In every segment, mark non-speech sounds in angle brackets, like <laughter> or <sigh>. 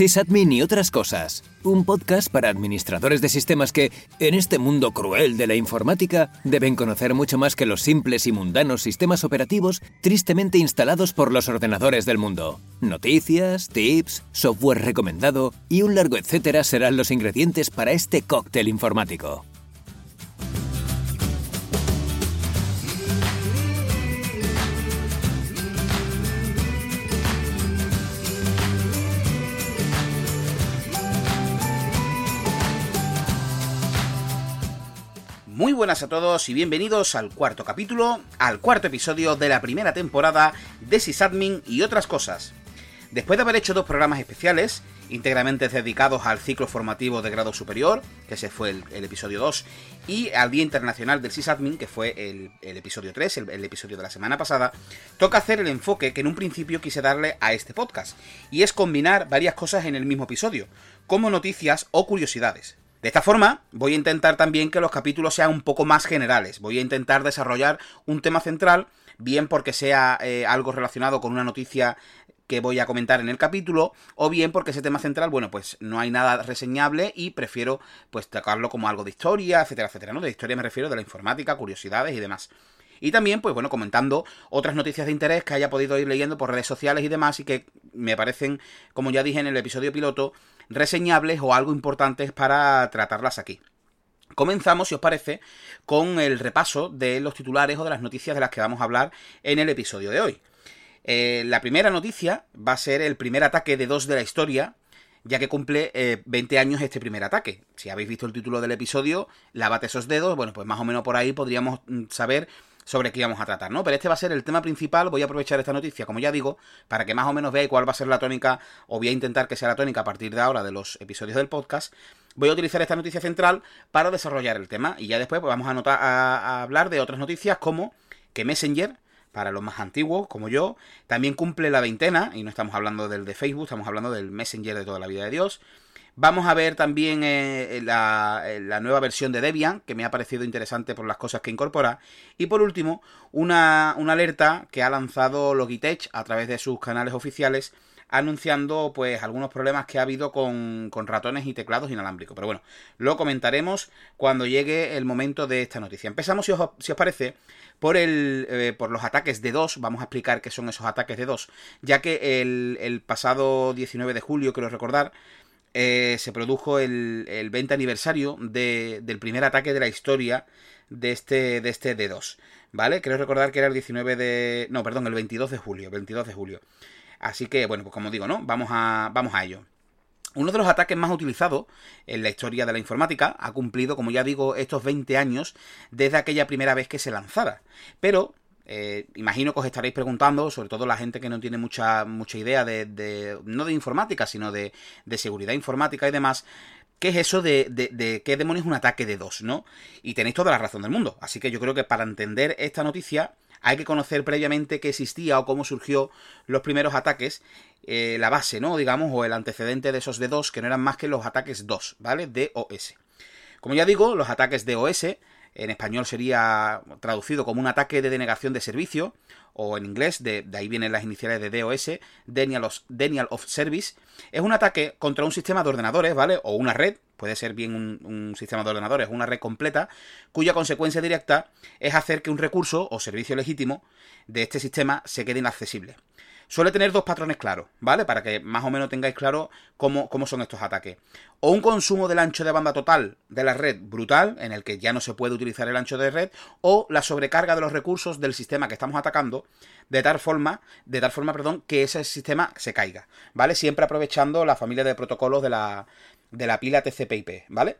Sysadmin y otras cosas. Un podcast para administradores de sistemas que, en este mundo cruel de la informática, deben conocer mucho más que los simples y mundanos sistemas operativos tristemente instalados por los ordenadores del mundo. Noticias, tips, software recomendado y un largo etcétera serán los ingredientes para este cóctel informático. Muy buenas a todos y bienvenidos al cuarto capítulo, al cuarto episodio de la primera temporada de Sysadmin y otras cosas. Después de haber hecho dos programas especiales, íntegramente dedicados al ciclo formativo de grado superior, que ese fue el, episodio 2, y al Día Internacional del Sysadmin, que fue el, episodio 3, el, episodio de la semana pasada, toca hacer el enfoque que en un principio quise darle a este podcast, y es combinar varias cosas en el mismo episodio, como noticias o curiosidades. De esta forma, voy a intentar también que los capítulos sean un poco más generales. Voy a intentar desarrollar un tema central, bien porque sea eh, algo relacionado con una noticia que voy a comentar en el capítulo, o bien porque ese tema central, bueno, pues no hay nada reseñable y prefiero pues tocarlo como algo de historia, etcétera, etcétera, ¿no? De historia me refiero de la informática, curiosidades y demás. Y también, pues bueno, comentando otras noticias de interés que haya podido ir leyendo por redes sociales y demás y que me parecen, como ya dije en el episodio piloto, reseñables o algo importantes para tratarlas aquí. Comenzamos, si os parece, con el repaso de los titulares o de las noticias de las que vamos a hablar en el episodio de hoy. Eh, la primera noticia va a ser el primer ataque de dos de la historia, ya que cumple 20 eh, años este primer ataque. Si habéis visto el título del episodio, lavate esos dedos, bueno, pues más o menos por ahí podríamos mm, saber sobre qué íbamos a tratar, ¿no? Pero este va a ser el tema principal, voy a aprovechar esta noticia, como ya digo, para que más o menos veáis cuál va a ser la tónica, o voy a intentar que sea la tónica a partir de ahora de los episodios del podcast. Voy a utilizar esta noticia central para desarrollar el tema, y ya después pues, vamos a, notar, a, hablar de otras noticias como que Messenger, para los más antiguos, como yo, también cumple la veintena, y no estamos hablando del de Facebook, estamos hablando del Messenger de toda la vida de Dios. Vamos a ver también eh, la, nueva versión de Debian, que me ha parecido interesante por las cosas que incorpora. Y por último, una, alerta que ha lanzado Logitech a través de sus canales oficiales anunciando pues algunos problemas que ha habido con, ratones y teclados inalámbricos. Pero bueno, lo comentaremos cuando llegue el momento de esta noticia. Empezamos, si os, parece, por, el, eh, por los ataques de dos. Vamos a explicar qué son esos ataques de dos. Ya que el pasado 19 de julio, quiero recordar, eh, se produjo el, el 20 aniversario del primer ataque de la historia de este, de este D2. ¿Vale? Creo recordar que era el 19 de. No, perdón, el 22 de julio. 22 de julio. Así que, bueno, pues como digo, ¿no? Vamos a, vamos a ello. Uno de los ataques más utilizados en la historia de la informática ha cumplido, como ya digo, estos 20 años desde aquella primera vez que se lanzara. Pero eh, imagino que os estaréis preguntando, sobre todo la gente que no tiene mucha, mucha idea de, no de informática, sino de, seguridad informática y demás, ¿qué es eso de, de, qué demonios es un ataque de dos, no? Y tenéis toda la razón del mundo. Así que yo creo que para entender esta noticia hay que conocer previamente qué existía o cómo surgió los primeros ataques, eh, la base, ¿no? Digamos, o el antecedente de esos de dos, que no eran más que los ataques DOS, ¿vale? DOS. Como ya digo, los ataques DOS en español sería traducido como un ataque de denegación de servicio, o en inglés, de, ahí vienen las iniciales de DOS, Denial of, Denial of, Service, es un ataque contra un sistema de ordenadores, ¿vale? O una red, puede ser bien un, un sistema de ordenadores, una red completa, cuya consecuencia directa es hacer que un recurso o servicio legítimo de este sistema se quede inaccesible suele tener dos patrones claros, ¿vale? Para que más o menos tengáis claro cómo, cómo son estos ataques. O un consumo del ancho de banda total de la red brutal, en el que ya no se puede utilizar el ancho de red, o la sobrecarga de los recursos del sistema que estamos atacando, de tal forma, de tal forma, perdón, que ese sistema se caiga, ¿vale? Siempre aprovechando la familia de protocolos de la, de la pila TCP/IP, ¿vale?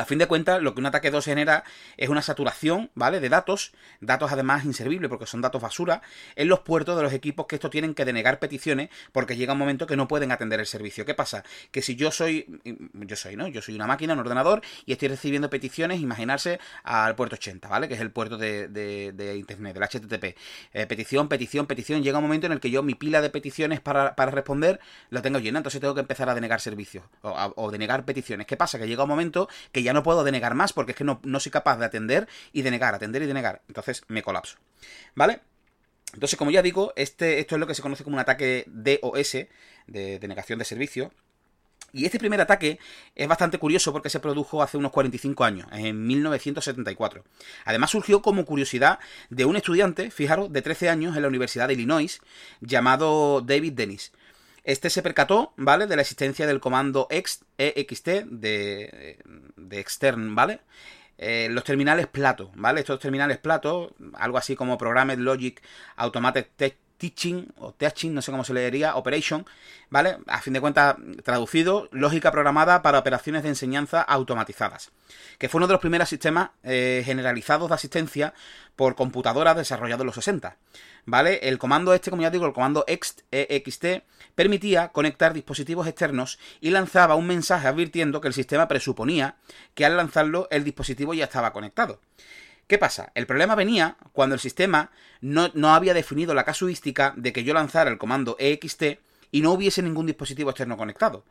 A fin de cuentas, lo que un ataque 2 genera es una saturación, ¿vale? De datos, datos además inservibles porque son datos basura, en los puertos de los equipos que esto tienen que denegar peticiones porque llega un momento que no pueden atender el servicio. ¿Qué pasa? Que si yo soy, yo soy, ¿no? Yo soy una máquina, un ordenador y estoy recibiendo peticiones, imaginarse al puerto 80, ¿vale? Que es el puerto de, de, Internet, del HTTP. Eh, petición, petición, petición. Llega un momento en el que yo mi pila de peticiones para, responder la tengo llena, entonces tengo que empezar a denegar servicios o, o denegar peticiones. ¿Qué pasa? Que llega un momento que ya no puedo denegar más porque es que no, soy capaz de atender y denegar, atender y denegar. Entonces me colapso. ¿Vale? Entonces, como ya digo, este, esto es lo que se conoce como un ataque DOS, de denegación de servicio. Y este primer ataque es bastante curioso porque se produjo hace unos 45 años, en 1974. Además surgió como curiosidad de un estudiante, fijaros, de 13 años en la Universidad de Illinois, llamado David Dennis. Este se percató, ¿vale?, de la existencia del comando EXT de, de Extern, ¿vale? Eh, los terminales Plato, ¿vale? Estos terminales Plato, algo así como Programmed Logic Automated Teaching o Teaching, no sé cómo se leería, Operation, ¿vale? A fin de cuentas, traducido, lógica programada para operaciones de enseñanza automatizadas, que fue uno de los primeros sistemas eh, generalizados de asistencia por computadoras desarrollados en los 60, ¿vale? El comando este, como ya digo, el comando EXT, EXT, permitía conectar dispositivos externos y lanzaba un mensaje advirtiendo que el sistema presuponía que al lanzarlo el dispositivo ya estaba conectado. ¿Qué pasa? El problema venía cuando el sistema no, no, había definido la casuística de que yo lanzara el comando EXT y no hubiese ningún dispositivo externo conectado.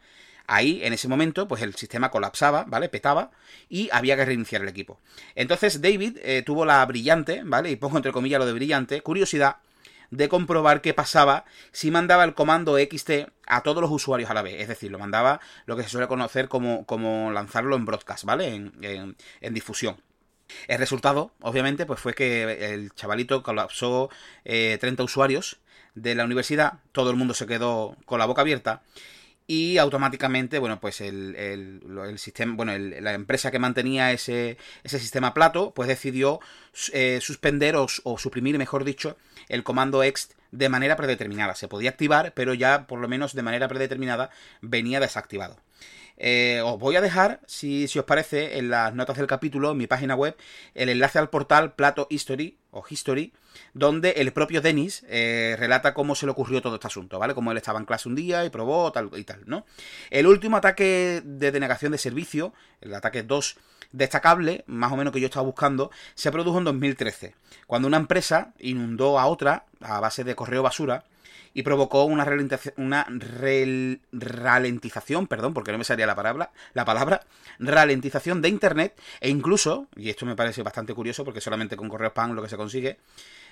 Ahí, en ese momento, pues el sistema colapsaba, ¿vale? Petaba y había que reiniciar el equipo. Entonces David eh, tuvo la brillante, ¿vale? Y pongo entre comillas lo de brillante, curiosidad de comprobar qué pasaba si mandaba el comando EXT a todos los usuarios a la vez. Es decir, lo mandaba lo que se suele conocer como, como lanzarlo en broadcast, ¿vale? en, en difusión. El resultado, obviamente, pues fue que el chavalito colapsó 30 eh, usuarios de la universidad, todo el mundo se quedó con la boca abierta y automáticamente, bueno, pues el, el, sistema, bueno, la empresa que mantenía ese, ese sistema plato, pues decidió eh, suspender o, suprimir, mejor dicho, el comando ext de manera predeterminada. Se podía activar, pero ya por lo menos de manera predeterminada venía desactivado. Eh, os voy a dejar, si, os parece, en las notas del capítulo, en mi página web, el enlace al portal Plato History o History, donde el propio Dennis eh, relata cómo se le ocurrió todo este asunto, ¿vale? Como él estaba en clase un día y probó tal y tal, ¿no? El último ataque de denegación de servicio, el ataque 2 destacable, más o menos que yo estaba buscando, se produjo en 2013, cuando una empresa inundó a otra a base de correo basura y provocó una, una ralentización, perdón, porque no me salía la palabra, la palabra, ralentización de Internet e incluso, y esto me parece bastante curioso porque solamente con correo spam lo que se consigue,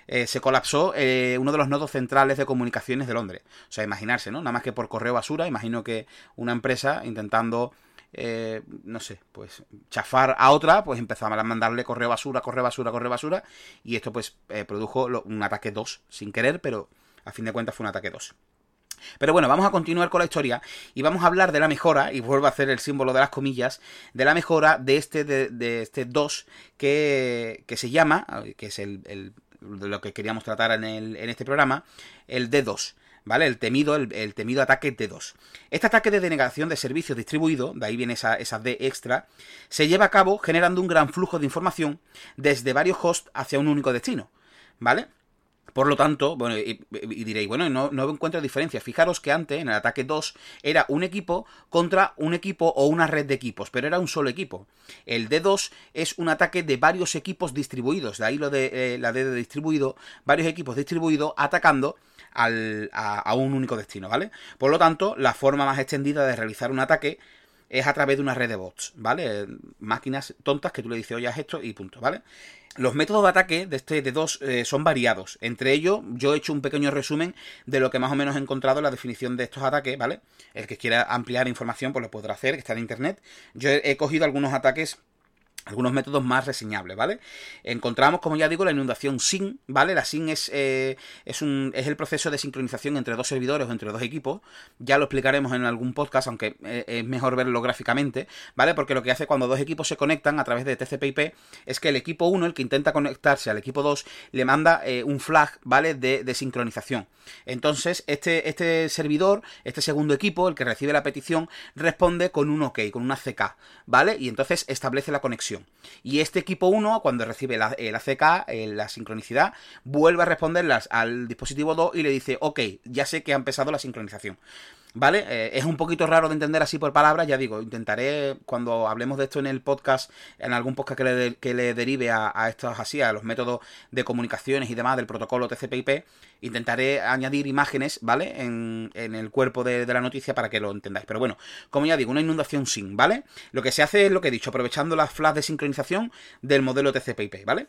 eh, se colapsó eh, uno de los nodos centrales de comunicaciones de Londres. O sea, imaginarse, ¿no? Nada más que por correo basura, imagino que una empresa intentando eh, no sé, pues chafar a otra, pues empezaban a mandarle correo basura, correo basura, correo basura, y esto pues produjo un ataque 2 sin querer, pero a fin de cuentas fue un ataque 2. Pero bueno, vamos a continuar con la historia y vamos a hablar de la mejora, y vuelvo a hacer el símbolo de las comillas, de la mejora de este, de, este 2 que, que, se llama, que es el, lo que queríamos tratar en, el, en este programa, el D2. ¿Vale? El temido, el, temido ataque D2. Este ataque de denegación de servicio distribuido, de ahí viene esa, esa D extra, se lleva a cabo generando un gran flujo de información desde varios hosts hacia un único destino. ¿Vale? Por lo tanto, bueno, y, diréis, bueno, no, no encuentro diferencia. Fijaros que antes, en el ataque 2, era un equipo contra un equipo o una red de equipos, pero era un solo equipo. El D2 es un ataque de varios equipos distribuidos, de ahí lo de eh, la D de distribuido, varios equipos distribuidos atacando a un único destino, ¿vale? Por lo tanto, la forma más extendida de realizar un ataque es a través de una red de bots, ¿vale? Máquinas tontas que tú le dices, oye, haz esto y punto, ¿vale? Los métodos de ataque de este de 2 eh, son variados. Entre ellos, yo he hecho un pequeño resumen de lo que más o menos he encontrado en la definición de estos ataques, ¿vale? El que quiera ampliar información, pues lo podrá hacer, que está en internet. Yo he cogido algunos ataques algunos métodos más reseñables, ¿vale? Encontramos, como ya digo, la inundación SYN, ¿vale? La SYN es, eh, es, un, es el proceso de sincronización entre dos servidores o entre dos equipos. Ya lo explicaremos en algún podcast, aunque eh, es mejor verlo gráficamente, ¿vale? Porque lo que hace cuando dos equipos se conectan a través de TCP/IP es que el equipo 1, el que intenta conectarse al equipo 2, le manda eh, un flag, ¿vale? De, de, sincronización. Entonces, este, este servidor, este segundo equipo, el que recibe la petición, responde con un OK, con una CK, ¿vale? Y entonces establece la conexión. Y este equipo 1, cuando recibe la, el ACK, la sincronicidad, vuelve a responderlas al dispositivo 2 y le dice, ok, ya sé que ha empezado la sincronización. ¿Vale? Eh, es un poquito raro de entender así por palabras, ya digo, intentaré cuando hablemos de esto en el podcast, en algún podcast que le, que le derive a, estos así, a los métodos de comunicaciones y demás del protocolo TCP/IP, Intentaré añadir imágenes, ¿vale? En, el cuerpo de, la noticia para que lo entendáis. Pero bueno, como ya digo, una inundación sin, ¿vale? Lo que se hace es lo que he dicho, aprovechando las flash de sincronización del modelo TCP/IP, ¿vale?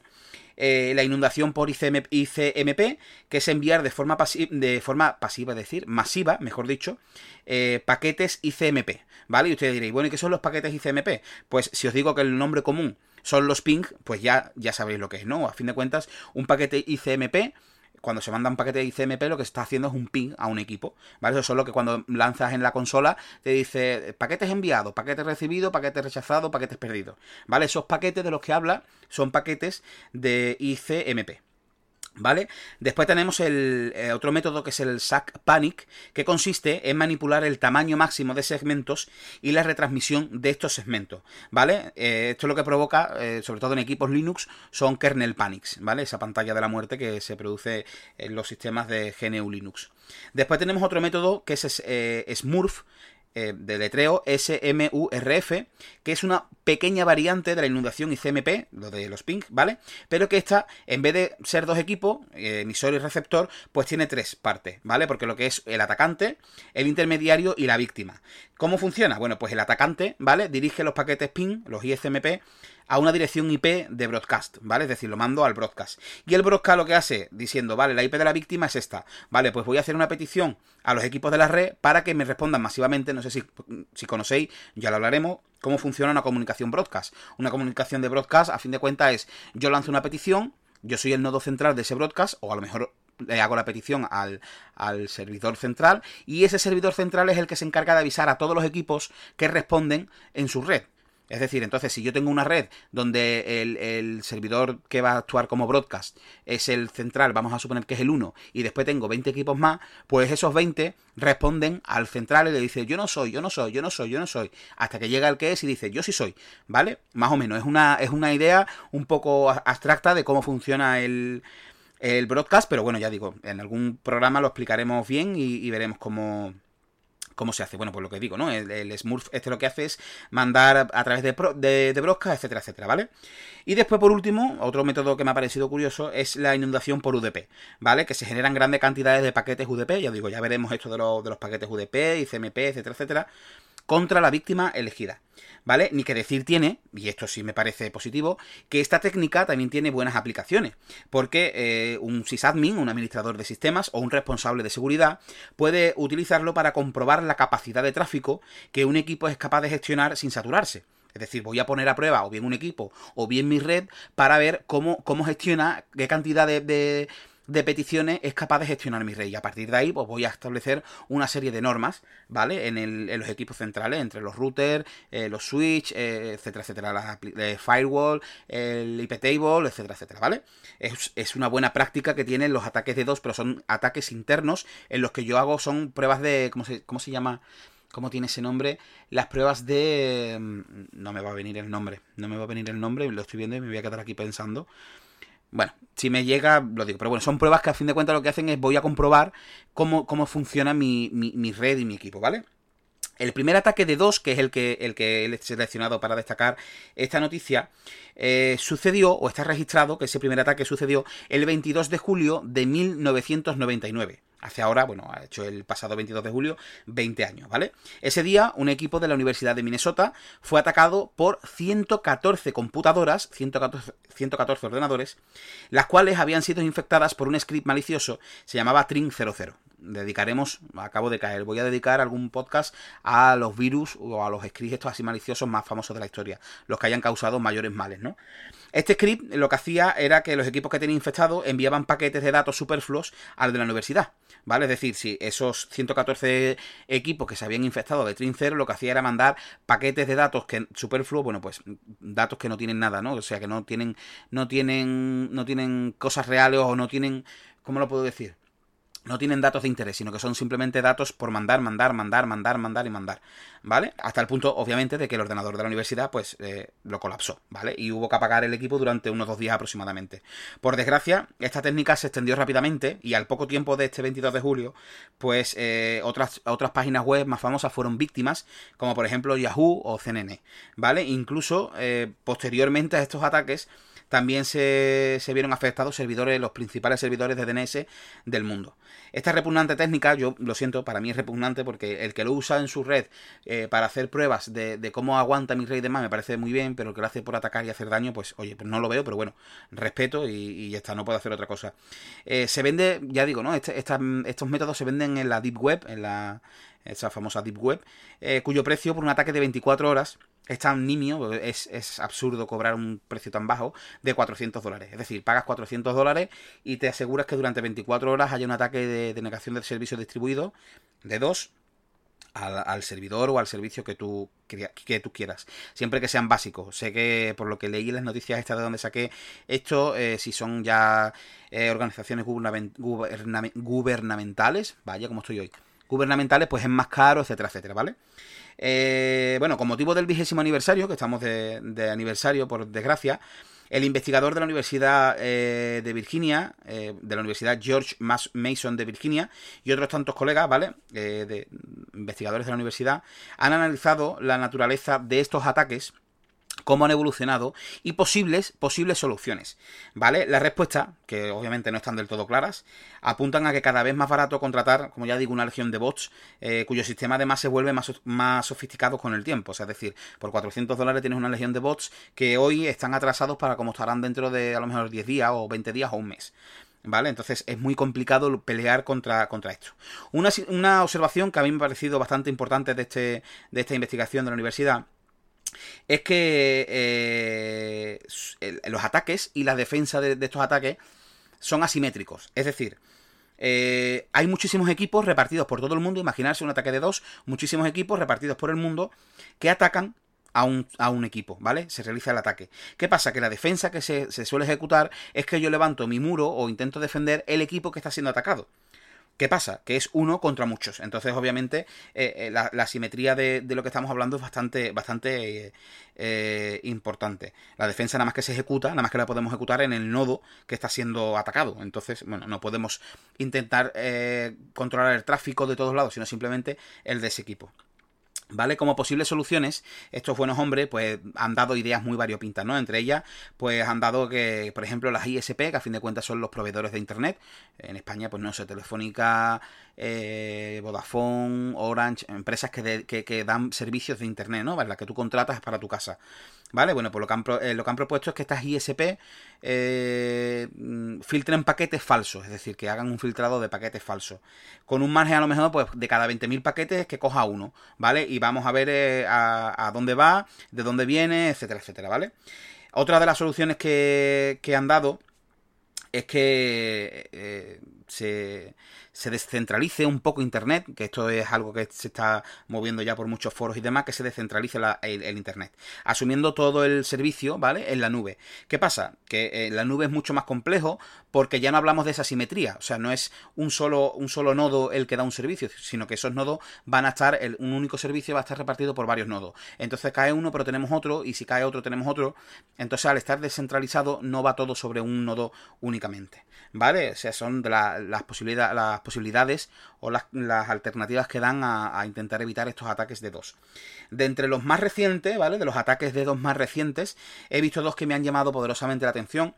Eh, la inundación por ICMP, que es enviar de forma, de forma pasiva, es decir, masiva, mejor dicho, eh, paquetes ICMP, ¿vale? Y ustedes diréis, bueno, ¿y qué son los paquetes ICMP? Pues si os digo que el nombre común son los ping, pues ya, ya sabéis lo que es, ¿no? A fin de cuentas, un paquete ICMP cuando se manda un paquete de ICMP lo que está haciendo es un ping a un equipo, ¿vale? Eso es lo que cuando lanzas en la consola te dice paquetes enviados, paquetes recibidos, paquetes rechazados, paquetes perdidos, ¿vale? Esos paquetes de los que habla son paquetes de ICMP. ¿Vale? Después tenemos el eh, otro método que es el SAC Panic, que consiste en manipular el tamaño máximo de segmentos y la retransmisión de estos segmentos, ¿vale? Eh, esto es lo que provoca, eh, sobre todo en equipos Linux, son kernel panics, ¿vale? Esa pantalla de la muerte que se produce en los sistemas de GNU Linux. Después tenemos otro método que es Smurf, eh, de letreo SMURF, que es una pequeña variante de la inundación ICMP, lo de los ping, ¿vale? Pero que esta, en vez de ser dos equipos, eh, emisor y receptor, pues tiene tres partes, ¿vale? Porque lo que es el atacante, el intermediario y la víctima. ¿Cómo funciona? Bueno, pues el atacante, ¿vale? Dirige los paquetes ping, los ICMP, a una dirección IP de broadcast, ¿vale? Es decir, lo mando al broadcast. Y el broadcast lo que hace, diciendo, vale, la IP de la víctima es esta, vale, pues voy a hacer una petición a los equipos de la red para que me respondan masivamente, no sé si, si conocéis, ya lo hablaremos, cómo funciona una comunicación broadcast. Una comunicación de broadcast, a fin de cuentas, es yo lanzo una petición, yo soy el nodo central de ese broadcast, o a lo mejor le hago la petición al, al, servidor central y ese servidor central es el que se encarga de avisar a todos los equipos que responden en su red. Es decir, entonces, si yo tengo una red donde el, servidor que va a actuar como broadcast es el central, vamos a suponer que es el 1, y después tengo 20 equipos más, pues esos 20 responden al central y le dice, yo no soy, yo no soy, yo no soy, yo no soy, hasta que llega el que es y dice, yo sí soy, ¿vale? Más o menos, es una, es una idea un poco abstracta de cómo funciona el, el broadcast, pero bueno, ya digo, en algún programa lo explicaremos bien y veremos cómo ¿Cómo se hace? Bueno, pues lo que digo, ¿no? El, Smurf este lo que hace es mandar a través de, de, de broadcast, etcétera, etcétera, ¿vale? Y después, por último, otro método que me ha parecido curioso es la inundación por UDP, ¿vale? Que se generan grandes cantidades de paquetes UDP, ya digo, ya veremos esto de, de los paquetes UDP y CMP, etcétera, etcétera, contra la víctima elegida. ¿Vale? Ni que decir tiene, y esto sí me parece positivo, que esta técnica también tiene buenas aplicaciones, porque eh, un sysadmin, un administrador de sistemas o un responsable de seguridad puede utilizarlo para comprobar la capacidad de tráfico que un equipo es capaz de gestionar sin saturarse. Es decir, voy a poner a prueba o bien un equipo o bien mi red para ver cómo, cómo gestiona, qué cantidad de de peticiones es capaz de gestionar mi red. Y a partir de ahí, pues voy a establecer una serie de normas, ¿vale? En, los equipos centrales, entre los routers, eh, los switch, eh, etcétera, etcétera, las eh, firewall, el IP table, etcétera, etcétera, ¿vale? Es, una buena práctica que tienen los ataques de dos, pero son ataques internos en los que yo hago, son pruebas de, ¿cómo se, cómo se llama? ¿Cómo tiene ese nombre? Las pruebas de... Mm, no me va a venir el nombre. No me va a venir el nombre, lo estoy viendo y me voy a quedar aquí pensando. Bueno, si me llega, lo digo. Pero bueno, son pruebas que a fin de cuentas lo que hacen es voy a comprobar cómo, cómo funciona mi, mi, red y mi equipo, ¿vale? El primer ataque de dos, que es el que, el que he seleccionado para destacar esta noticia, eh, sucedió, o está registrado, que ese primer ataque sucedió el 22 de julio de 1999. Hace ahora, bueno, ha hecho el pasado 22 de julio 20 años, ¿vale? Ese día, un equipo de la Universidad de Minnesota fue atacado por 114 computadoras, 114, 114 ordenadores, las cuales habían sido infectadas por un script malicioso, se llamaba Trin00 dedicaremos, acabo de caer, voy a dedicar algún podcast a los virus o a los scripts estos así maliciosos más famosos de la historia, los que hayan causado mayores males, ¿no? Este script lo que hacía era que los equipos que tenían infectados enviaban paquetes de datos superfluos al de la universidad, ¿vale? Es decir, si esos 114 equipos que se habían infectado de Trin0 lo que hacía era mandar paquetes de datos que superfluos, bueno, pues datos que no tienen nada, ¿no? O sea, que no tienen no tienen no tienen cosas reales o no tienen ¿cómo lo puedo decir? No tienen datos de interés, sino que son simplemente datos por mandar, mandar, mandar, mandar, mandar y mandar, ¿vale? Hasta el punto, obviamente, de que el ordenador de la universidad, pues, eh, lo colapsó, ¿vale? Y hubo que apagar el equipo durante unos dos días aproximadamente. Por desgracia, esta técnica se extendió rápidamente y al poco tiempo de este 22 de julio, pues, eh, otras, otras páginas web más famosas fueron víctimas, como por ejemplo Yahoo o CNN, ¿vale? Incluso, eh, posteriormente a estos ataques, también se, se vieron afectados servidores, los principales servidores de DNS del mundo. Esta repugnante técnica, yo lo siento, para mí es repugnante porque el que lo usa en su red eh, para hacer pruebas de, cómo aguanta mi red y demás me parece muy bien, pero el que lo hace por atacar y hacer daño, pues oye, pues no lo veo, pero bueno, respeto y, ya está, no puedo hacer otra cosa. Eh, se vende, ya digo, ¿no? Este, estos métodos se venden en la Deep Web, en la esa famosa Deep Web, eh, cuyo precio por un ataque de 24 horas es tan nimio, es, absurdo cobrar un precio tan bajo de 400 dólares. Es decir, pagas 400 dólares y te aseguras que durante 24 horas haya un ataque de, negación de servicio distribuido de 2 al, servidor o al servicio que tú, que, tú quieras. Siempre que sean básicos. Sé que por lo que leí las noticias estas de donde saqué esto, eh, si son ya eh, organizaciones gubernamentales, vaya como estoy hoy, gubernamentales, pues es más caro, etcétera, etcétera, ¿vale? Eh, bueno, con motivo del vigésimo aniversario, que estamos de, aniversario, por desgracia, el investigador de la Universidad eh, de Virginia, eh, de la Universidad George Mason de Virginia, y otros tantos colegas, ¿vale? de investigadores de la universidad, han analizado la naturaleza de estos ataques cómo han evolucionado y posibles, posibles soluciones. ¿Vale? La respuesta, que obviamente no están del todo claras, apuntan a que cada vez más barato contratar, como ya digo, una legión de bots, eh, cuyo sistema además se vuelve más, más sofisticado con el tiempo. Es decir, por 400 dólares tienes una legión de bots que hoy están atrasados para como estarán dentro de a lo mejor 10 días o 20 días o un mes. ¿Vale? Entonces es muy complicado pelear contra, contra esto. Una, una observación que a mí me ha parecido bastante importante de, este, de esta investigación de la universidad es que eh, los ataques y la defensa de, estos ataques son asimétricos. Es decir, eh, hay muchísimos equipos repartidos por todo el mundo. Imaginarse un ataque de dos, muchísimos equipos repartidos por el mundo que atacan a un, a un, equipo, ¿vale? Se realiza el ataque. ¿Qué pasa? Que la defensa que se, se, suele ejecutar es que yo levanto mi muro o intento defender el equipo que está siendo atacado. ¿Qué pasa? Que es uno contra muchos. Entonces, obviamente, eh, eh, la, simetría de, lo que estamos hablando es bastante, bastante eh, importante. La defensa nada más que se ejecuta, nada más que la podemos ejecutar en el nodo que está siendo atacado. Entonces, bueno, no podemos intentar controlar el tráfico de todos lados, sino simplemente el de ese equipo. ¿Vale? Como posibles soluciones, estos buenos hombres pues han dado ideas muy variopintas, ¿no? Entre ellas, pues han dado que, por ejemplo, las ISP, que a fin de cuentas son los proveedores de Internet, en España, pues no sé, Telefónica, eh, Vodafone, Orange, empresas que, que, dan servicios de Internet, ¿no? Las que tú contratas para tu casa. ¿Vale? Bueno, pues lo que han, eh, lo que han propuesto es que estas ISP eh, mm, filtren paquetes falsos, es decir, que hagan un filtrado de paquetes falsos. Con un margen a lo mejor pues, de cada 20.000 paquetes que coja uno, ¿vale? Y vamos a ver eh, a, dónde va, de dónde viene, etcétera, etcétera, ¿vale? Otra de las soluciones que, que han dado es que se descentralice un poco Internet, que esto es algo que se está moviendo ya por muchos foros y demás, que se descentralice el, Internet, asumiendo todo el servicio, ¿vale? En la nube. ¿Qué pasa? Que eh, la nube es mucho más complejo porque ya no hablamos de esa simetría, o sea, no es un solo, un solo nodo el que da un servicio, sino que esos nodos van a estar, un único servicio va a estar repartido por varios nodos. Entonces cae uno, pero tenemos otro, y si cae otro, tenemos otro. Entonces, al estar descentralizado, no va todo sobre un nodo únicamente, ¿vale? O sea, son las posibilidades, las posibilidades o las, alternativas que dan a, intentar evitar estos ataques de dos. De entre los más recientes, ¿vale? De los ataques de dos más recientes, he visto dos que me han llamado poderosamente la atención.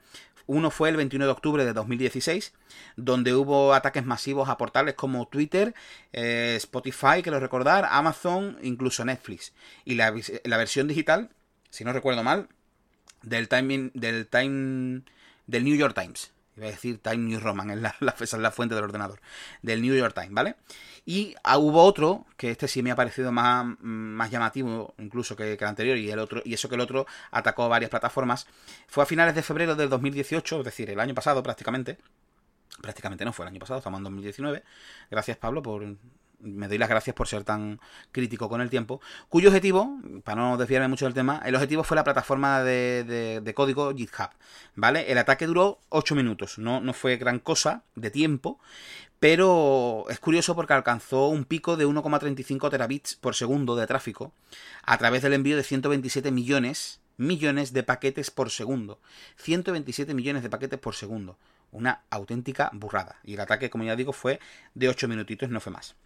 Uno fue el 21 de octubre de 2016, donde hubo ataques masivos a portales como Twitter, eh, Spotify, quiero recordar, Amazon, incluso Netflix. Y la, versión digital, si no recuerdo mal, del Time, del Time del New York Times. Iba a decir Time New Roman, es la, es la fuente del ordenador. Del New York Times, ¿vale? Y ah, hubo otro, que este sí me ha parecido más, mm, más llamativo incluso que, el anterior, y el otro, y eso que el otro atacó varias plataformas. Fue a finales de febrero del 2018, es decir, el año pasado prácticamente. Prácticamente no fue el año pasado, estamos en 2019. Gracias, Pablo, por me doy las gracias por ser tan crítico con el tiempo, cuyo objetivo, para no desviarme mucho del tema, el objetivo fue la plataforma de, código GitHub, ¿vale? El ataque duró 8 minutos, no, no fue gran cosa de tiempo, pero es curioso porque alcanzó un pico de 1,35 terabits por segundo de tráfico a través del envío de 127 millones, millones de paquetes por segundo. 127 millones de paquetes por segundo. Una auténtica burrada. Y el ataque, como ya digo, fue de 8 minutitos, no fue más.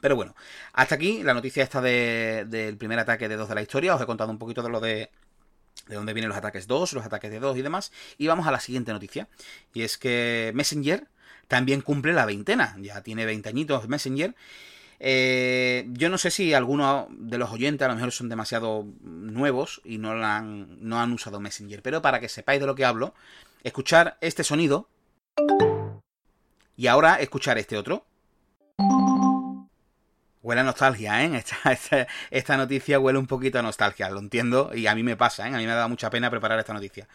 Pero bueno, hasta aquí la noticia esta del primer ataque de dos de la historia. Os he contado un poquito de lo de de dónde vienen los ataques 2, los ataques de 2 y demás. Y vamos a la siguiente noticia. Y es que Messenger también cumple la veintena. Ya tiene 20 añitos Messenger. Eh, yo no sé si algunos de los oyentes a lo mejor son demasiado nuevos y no, han, no han usado Messenger. Pero para que sepáis de lo que hablo, escuchar este sonido. Y ahora escuchar este otro. Huele a nostalgia, ¿eh? <laughs> Esta, esta, noticia huele un poquito a nostalgia, lo entiendo, y a mí me pasa, ¿eh? A mí me ha dado mucha pena preparar esta noticia.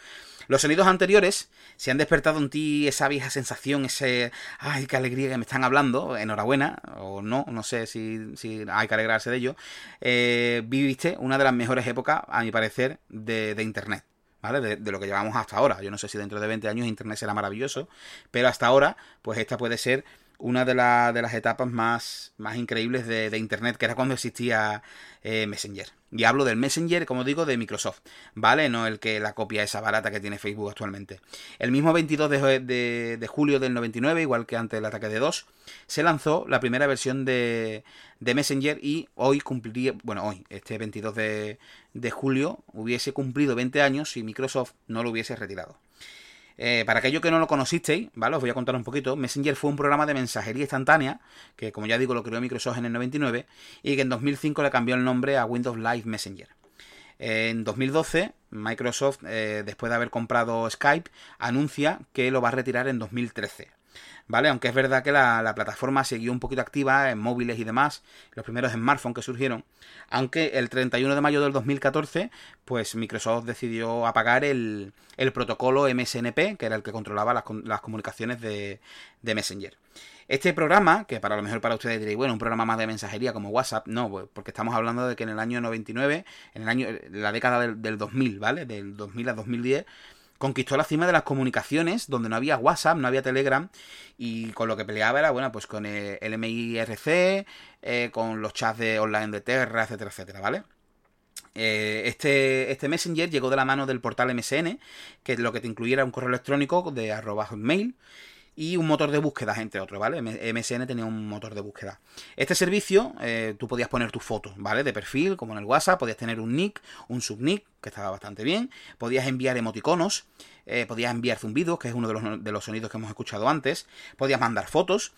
Los sonidos anteriores, se han despertado en ti esa vieja sensación, ese, ay, qué alegría que me están hablando, enhorabuena, o no, no sé si, si hay que alegrarse de ello, eh, viviste una de las mejores épocas, a mi parecer, de, de Internet. ¿vale? De, de, lo que llevamos hasta ahora. Yo no sé si dentro de 20 años Internet será maravilloso, pero hasta ahora, pues esta puede ser una de, de las etapas más, más increíbles de, Internet, que era cuando existía eh, Messenger. Y hablo del Messenger, como digo, de Microsoft, ¿vale? No el que la copia esa barata que tiene Facebook actualmente. El mismo 22 de, de, julio del 99, igual que antes del ataque de 2, se lanzó la primera versión de, de Messenger y hoy cumpliría, bueno, hoy, este 22 de, de julio, hubiese cumplido 20 años si Microsoft no lo hubiese retirado. Eh, para aquellos que no lo conocisteis, ¿vale? Os voy a contar un poquito. Messenger fue un programa de mensajería instantánea, que como ya digo lo creó Microsoft en el 99, y que en 2005 le cambió el nombre a Windows Live Messenger. En 2012, Microsoft, eh, después de haber comprado Skype, anuncia que lo va a retirar en 2013. ¿Vale? Aunque es verdad que la, plataforma siguió un poquito activa en móviles y demás, los primeros smartphones que surgieron, aunque el 31 de mayo del 2014, pues Microsoft decidió apagar el, protocolo MSNP, que era el que controlaba las, comunicaciones de, Messenger. Este programa, que para lo mejor para ustedes diréis, bueno, un programa más de mensajería como WhatsApp, no, pues, porque estamos hablando de que en el año 99, en el año, la década del, del 2000, ¿vale? Del 2000 a 2010, conquistó la cima de las comunicaciones, donde no había WhatsApp, no había Telegram, y con lo que peleaba era, bueno, pues con el MIRC, eh, con los chats de online de Terra, etcétera, etcétera, ¿vale? Eh, este, este Messenger llegó de la mano del portal MSN, que lo que te incluía un correo electrónico de arroba hotmail, y un motor de búsqueda, entre otros, ¿vale? MSN tenía un motor de búsqueda. Este servicio, eh, tú podías poner tus fotos, ¿vale? De perfil, como en el WhatsApp, podías tener un nick, un subnick, que estaba bastante bien, podías enviar emoticonos, eh, podías enviar zumbidos, que es uno de los, de los sonidos que hemos escuchado antes, podías mandar fotos,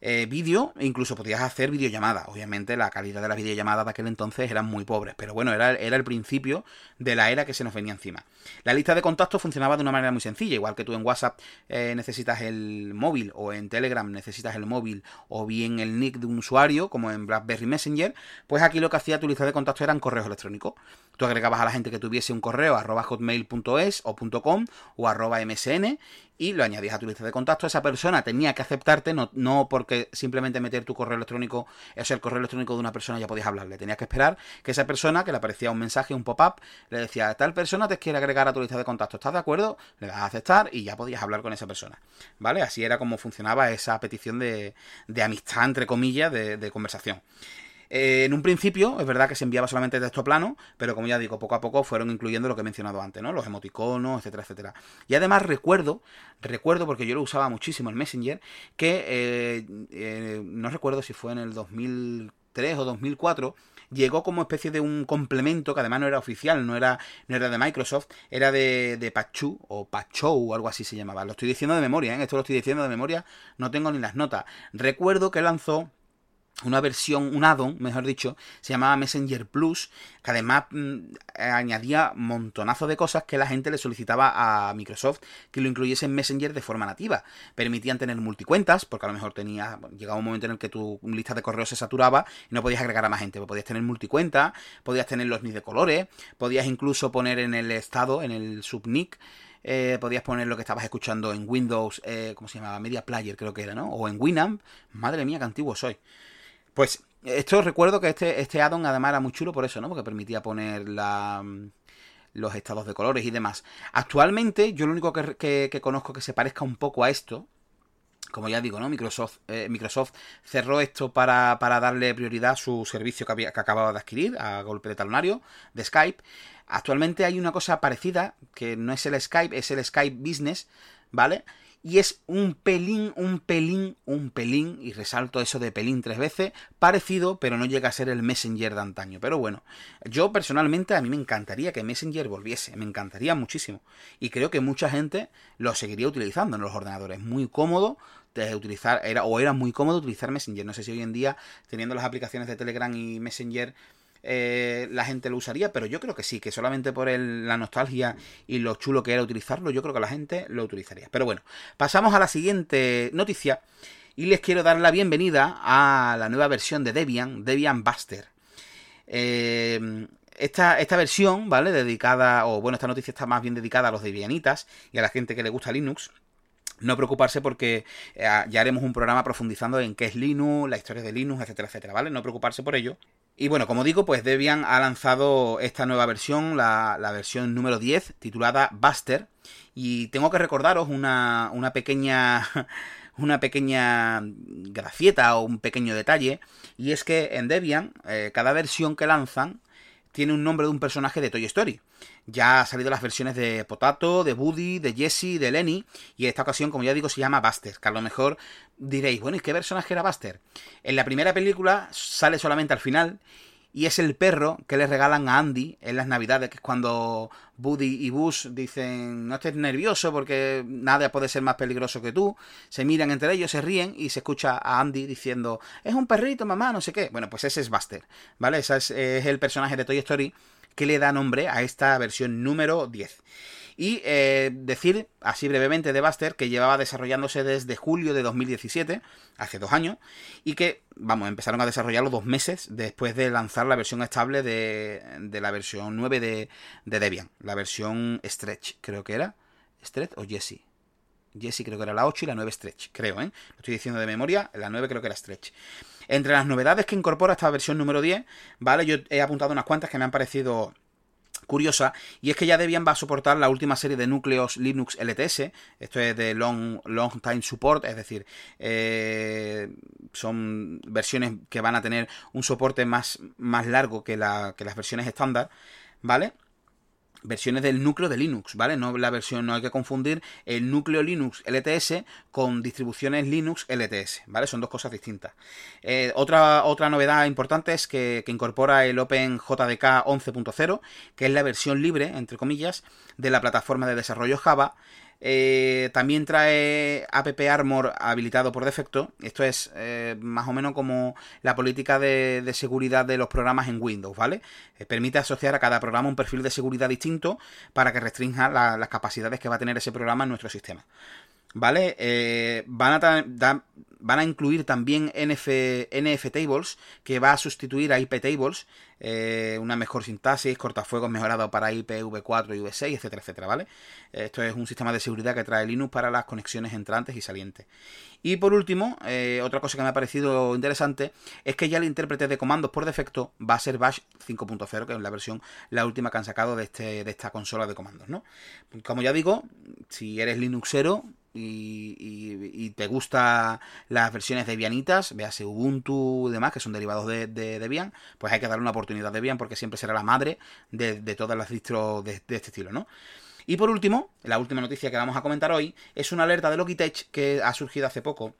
eh, vídeo, incluso podías hacer videollamadas. Obviamente la calidad de las videollamadas de aquel entonces eran muy pobres, pero bueno, era, era el principio de la era que se nos venía encima. La lista de contactos funcionaba de una manera muy sencilla, igual que tú en WhatsApp eh, necesitas el móvil o en Telegram necesitas el móvil o bien el nick de un usuario, como en BlackBerry Messenger, pues aquí lo que hacía tu lista de contactos eran correos electrónicos. Tú agregabas a la gente que tuviese un correo arroba hotmail.es o .com o arroba msn y lo añadías a tu lista de contactos. Esa persona tenía que aceptarte, no, no porque simplemente meter tu correo electrónico, es el correo electrónico de una persona ya podías hablarle. Tenías que esperar que esa persona, que le aparecía un mensaje, un pop-up, le decía, tal persona te quiere agregar a tu lista de contactos, ¿estás de acuerdo? Le das a aceptar y ya podías hablar con esa persona. ¿Vale? Así era como funcionaba esa petición de, de amistad, entre comillas, de, de conversación. Eh, en un principio, es verdad que se enviaba solamente texto plano, pero como ya digo, poco a poco fueron incluyendo lo que he mencionado antes, ¿no? Los emoticonos, etcétera, etcétera. Y además recuerdo, recuerdo, porque yo lo usaba muchísimo el Messenger, que eh, eh, no recuerdo si fue en el 2003 o 2004, llegó como especie de un complemento que además no era oficial, no era, no era de Microsoft, era de, de Pachu o Pachou o algo así se llamaba. Lo estoy diciendo de memoria, ¿eh? esto lo estoy diciendo de memoria, no tengo ni las notas. Recuerdo que lanzó una versión, un add-on, mejor dicho, se llamaba Messenger Plus, que además mm, añadía montonazo de cosas que la gente le solicitaba a Microsoft que lo incluyese en Messenger de forma nativa. Permitían tener multicuentas, porque a lo mejor tenía, llegaba un momento en el que tu lista de correos se saturaba y no podías agregar a más gente, podías tener multicuenta, podías tener los NICs de colores, podías incluso poner en el estado, en el subnick, eh, podías poner lo que estabas escuchando en Windows, eh, ¿cómo se llamaba? Media Player creo que era, ¿no? O en Winamp. Madre mía, qué antiguo soy. Pues esto recuerdo que este, este addon además era muy chulo por eso, ¿no? Porque permitía poner la, mm, los estados de colores y demás. Actualmente, yo lo único que, conozco que se parezca un poco a esto, como ya digo, ¿no? Microsoft, eh, Microsoft cerró esto para, darle prioridad a su servicio que, había, que acababa de adquirir, a golpe de talonario, de Skype. Actualmente hay una cosa parecida, que no es el Skype, es el Skype Business, ¿vale? Y es un pelín, un pelín, un pelín, y resalto eso de pelín tres veces, parecido, pero no llega a ser el Messenger de antaño. Pero bueno, yo personalmente a mí me encantaría que Messenger volviese, me encantaría muchísimo. Y creo que mucha gente lo seguiría utilizando en los ordenadores. Muy cómodo de utilizar, era, o era muy cómodo utilizar Messenger. No sé si hoy en día, teniendo las aplicaciones de Telegram y Messenger, eh, la gente lo usaría, pero yo creo que sí, que solamente por la nostalgia y lo chulo que era utilizarlo, yo creo que la gente lo utilizaría. Pero bueno, pasamos a la siguiente noticia y les quiero dar la bienvenida a la nueva versión de Debian, Debian Buster. Eh, esta, esta, versión, ¿vale? Dedicada, o bueno, esta noticia está más bien dedicada a los Debianitas y a la gente que le gusta Linux. No preocuparse porque eh, ya haremos un programa profundizando en qué es Linux, la historia de Linux, etcétera, etcétera, ¿vale? No preocuparse por ello. Y bueno, como digo, pues Debian ha lanzado esta nueva versión, la, versión número 10, titulada Buster. Y tengo que recordaros una, una pequeña. <laughs> Una pequeña gracieta o un pequeño detalle. Y es que en Debian, eh, cada versión que lanzan tiene un nombre de un personaje de Toy Story. Ya han salido las versiones de Potato, de Woody, de Jesse, de Lenny, y esta ocasión, como ya digo, se llama Buster, que a lo mejor diréis, bueno, ¿y qué personaje era Buster? En la primera película sale solamente al final, y es el perro que le regalan a Andy en las navidades, que es cuando Buddy y Bush dicen, no estés nervioso porque nada puede ser más peligroso que tú, se miran entre ellos, se ríen y se escucha a Andy diciendo, es un perrito, mamá, no sé qué. Bueno, pues ese es Buster, ¿vale? Ese es, es el personaje de Toy Story que le da nombre a esta versión número 10. Y eh, decir así brevemente de Buster que llevaba desarrollándose desde julio de 2017, hace dos años, y que, vamos, empezaron a desarrollarlo dos meses después de lanzar la versión estable de, de la versión 9 de, de, Debian, la versión Stretch, creo que era. ¿Stretch o Jesse? Jesse creo que era la 8 y la 9 Stretch, creo, ¿eh? Lo estoy diciendo de memoria, la 9 creo que era Stretch. Entre las novedades que incorpora esta versión número 10, ¿vale? Yo he apuntado unas cuantas que me han parecido curiosa y es que ya Debian va a soportar la última serie de núcleos Linux LTS, esto es de Long, long Time Support, es decir, eh, son versiones que van a tener un soporte más, más largo que, la, que las versiones estándar, ¿vale? Versiones del núcleo de Linux, ¿vale? No la versión, no hay que confundir el núcleo Linux LTS con distribuciones Linux LTS, ¿vale? Son dos cosas distintas. Eh, otra, otra novedad importante es que, que incorpora el OpenJDK 11.0, que es la versión libre, entre comillas, de la plataforma de desarrollo Java, eh, también trae App Armor habilitado por defecto. Esto es eh, más o menos como la política de, seguridad de los programas en Windows, ¿vale? Eh, permite asociar a cada programa un perfil de seguridad distinto para que restrinja las capacidades que va a tener ese programa en nuestro sistema. ¿Vale? van a van a incluir también NF, NF Tables, que va a sustituir a IP Tables, eh, una mejor sintaxis, cortafuegos mejorado para IPv4 y V6, etcétera, etcétera, ¿vale? Esto es un sistema de seguridad que trae Linux para las conexiones entrantes y salientes. Y por último, eh, otra cosa que me ha parecido interesante es que ya el intérprete de comandos por defecto va a ser Bash 5.0, que es la versión, la última que han sacado de, este, de esta consola de comandos, ¿no? Como ya digo, si eres Linuxero, y, te gusta las versiones Debianitas, veas Ubuntu y demás, que son derivados de, Debian, pues hay que darle una oportunidad a Debian porque siempre será la madre de, todas las distros de, de este estilo, ¿no? Y por último, la última noticia que vamos a comentar hoy es una alerta de Logitech que ha surgido hace poco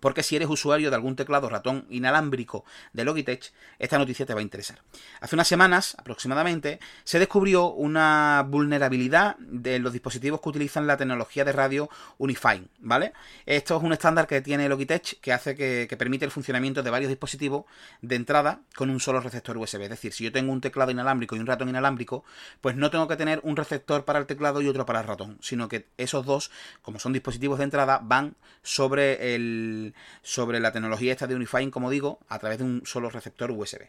porque si eres usuario de algún teclado ratón inalámbrico de Logitech, esta noticia te va a interesar. Hace unas semanas, aproximadamente, se descubrió una vulnerabilidad de los dispositivos que utilizan la tecnología de radio Unifying, ¿vale? Esto es un estándar que tiene Logitech que hace que, permite el funcionamiento de varios dispositivos de entrada con un solo receptor USB. Es decir, si yo tengo un teclado inalámbrico y un ratón inalámbrico, pues no tengo que tener un receptor para el teclado y otro para el ratón, sino que esos dos, como son dispositivos de entrada, van sobre el sobre la tecnología esta de Unifying, como digo, a través de un solo receptor USB.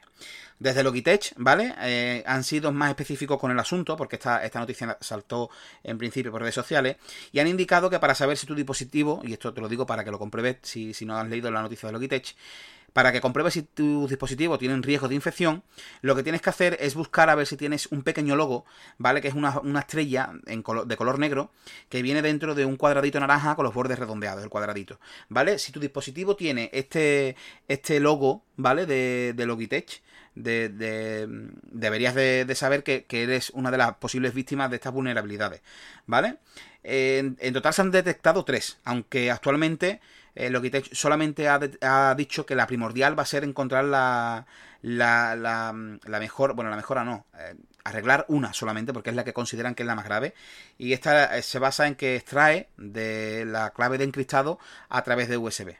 Desde Logitech, ¿vale? Eh, han sido más específicos con el asunto, porque esta, esta noticia saltó en principio por redes sociales, y han indicado que para saber si tu dispositivo, y esto te lo digo para que lo compruebes si, si no has leído la noticia de Logitech, para que compruebes si tus dispositivos tienen riesgo de infección, lo que tienes que hacer es buscar a ver si tienes un pequeño logo, ¿vale? Que es una, estrella en de color negro que viene dentro de un cuadradito naranja con los bordes redondeados, el cuadradito, ¿vale? Si tu dispositivo tiene este, este logo, ¿vale? De, de Logitech, deberías de, saber que, eres una de las posibles víctimas de estas vulnerabilidades, ¿vale? En, total se han detectado tres, aunque actualmente eh, Logitech solamente ha, dicho que la primordial va a ser encontrar la, la, la, mejor, bueno, la mejora no, eh, arreglar una solamente, porque es la que consideran que es la más grave. Y esta eh, se basa en que extrae de la clave de encriptado a través de USB.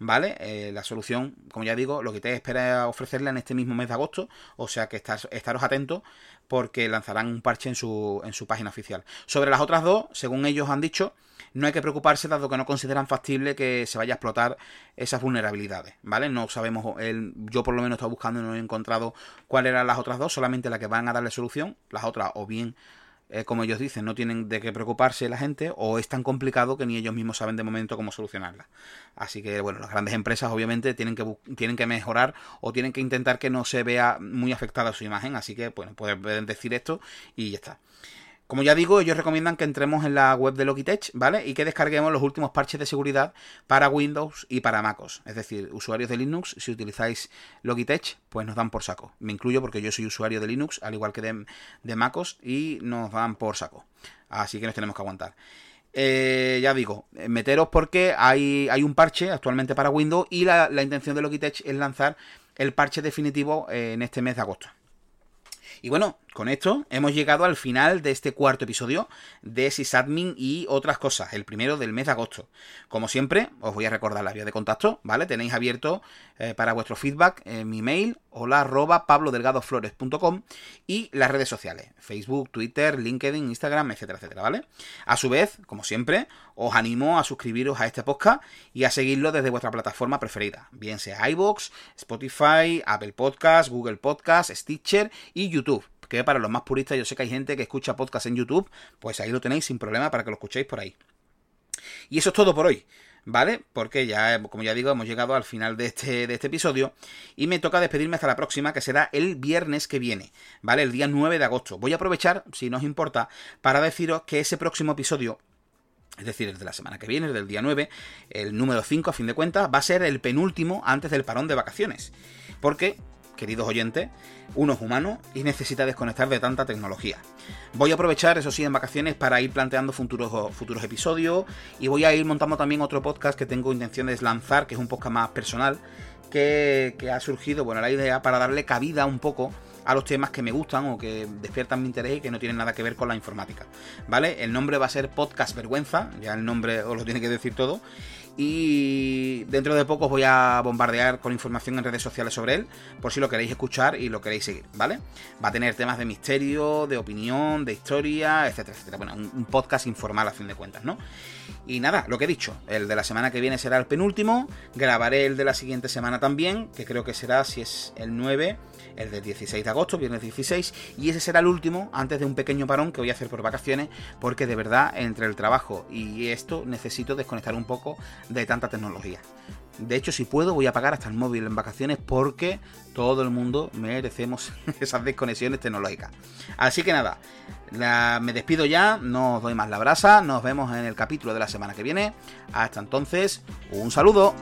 ¿Vale? Eh, la solución, como ya digo, lo que te espera ofrecerla en este mismo mes de agosto, o sea que estaros atentos porque lanzarán un parche en su, en su página oficial. Sobre las otras dos, según ellos han dicho, no hay que preocuparse dado que no consideran factible que se vaya a explotar esas vulnerabilidades, ¿vale? No sabemos, el, yo por lo menos he estado buscando y no he encontrado cuáles eran las otras dos, solamente las que van a darle solución, las otras o bien eh, como ellos dicen, no tienen de qué preocuparse la gente o es tan complicado que ni ellos mismos saben de momento cómo solucionarla. Así que, bueno, las grandes empresas obviamente tienen que, tienen que mejorar o tienen que intentar que no se vea muy afectada su imagen. Así que, bueno, pueden decir esto y ya está. Como ya digo, ellos recomiendan que entremos en la web de Logitech, ¿vale? Y que descarguemos los últimos parches de seguridad para Windows y para MacOS. Es decir, usuarios de Linux, si utilizáis Logitech, pues nos dan por saco. Me incluyo porque yo soy usuario de Linux, al igual que de, MacOS, y nos dan por saco. Así que nos tenemos que aguantar. Eh, ya digo, meteros porque hay, hay, un parche actualmente para Windows y la, la intención de Logitech es lanzar el parche definitivo en este mes de agosto. Y bueno, con esto hemos llegado al final de este cuarto episodio de Sysadmin y otras cosas, el primero del mes de agosto. Como siempre, os voy a recordar la vía de contacto, ¿vale? Tenéis abierto eh, para vuestro feedback en mi mail, hola arroba pablodelgadoflores.com y las redes sociales, Facebook, Twitter, LinkedIn, Instagram, etcétera, etcétera, ¿vale? A su vez, como siempre, os animo a suscribiros a este podcast y a seguirlo desde vuestra plataforma preferida, bien sea iVoox, Spotify, Apple Podcasts, Google Podcasts, Stitcher y YouTube que para los más puristas yo sé que hay gente que escucha podcast en YouTube, pues ahí lo tenéis sin problema para que lo escuchéis por ahí. Y eso es todo por hoy. ¿vale? Porque ya, como ya digo, hemos llegado al final de este, de este episodio y me toca despedirme hasta la próxima, que será el viernes que viene, ¿vale? El día 9 de agosto. Voy a aprovechar, si no os importa, para deciros que ese próximo episodio es decir, el de la semana que viene, el del día 9, el número 5 a fin de cuentas, va a ser el penúltimo antes del parón de vacaciones. Porque queridos oyentes, uno es humano y necesita desconectar de tanta tecnología. Voy a aprovechar, eso sí, en vacaciones para ir planteando futuros, futuros episodios y voy a ir montando también otro podcast que tengo intención de lanzar, que es un podcast más personal, que, que ha surgido, bueno, la idea para darle cabida un poco a los temas que me gustan o que despiertan mi interés y que no tienen nada que ver con la informática. ¿Vale? El nombre va a ser Podcast Vergüenza, ya el nombre os lo tiene que decir todo. Y dentro de poco os voy a bombardear con información en redes sociales sobre él, por si lo queréis escuchar y lo queréis seguir, ¿vale? Va a tener temas de misterio, de opinión, de historia, etcétera, etcétera. Bueno, un, podcast informal a fin de cuentas, ¿no? Y nada, lo que he dicho, el de la semana que viene será el penúltimo, grabaré el de la siguiente semana también, que creo que será, si es el 9, el del 16 de agosto, viernes 16, y ese será el último antes de un pequeño parón que voy a hacer por vacaciones, porque de verdad entre el trabajo y esto necesito desconectar un poco de tanta tecnología. De hecho, si puedo, voy a pagar hasta el móvil en vacaciones porque todo el mundo merecemos <laughs> esas desconexiones tecnológicas. Así que nada, me despido ya, no os doy más la brasa, nos vemos en el capítulo de la semana que viene. Hasta entonces, un saludo.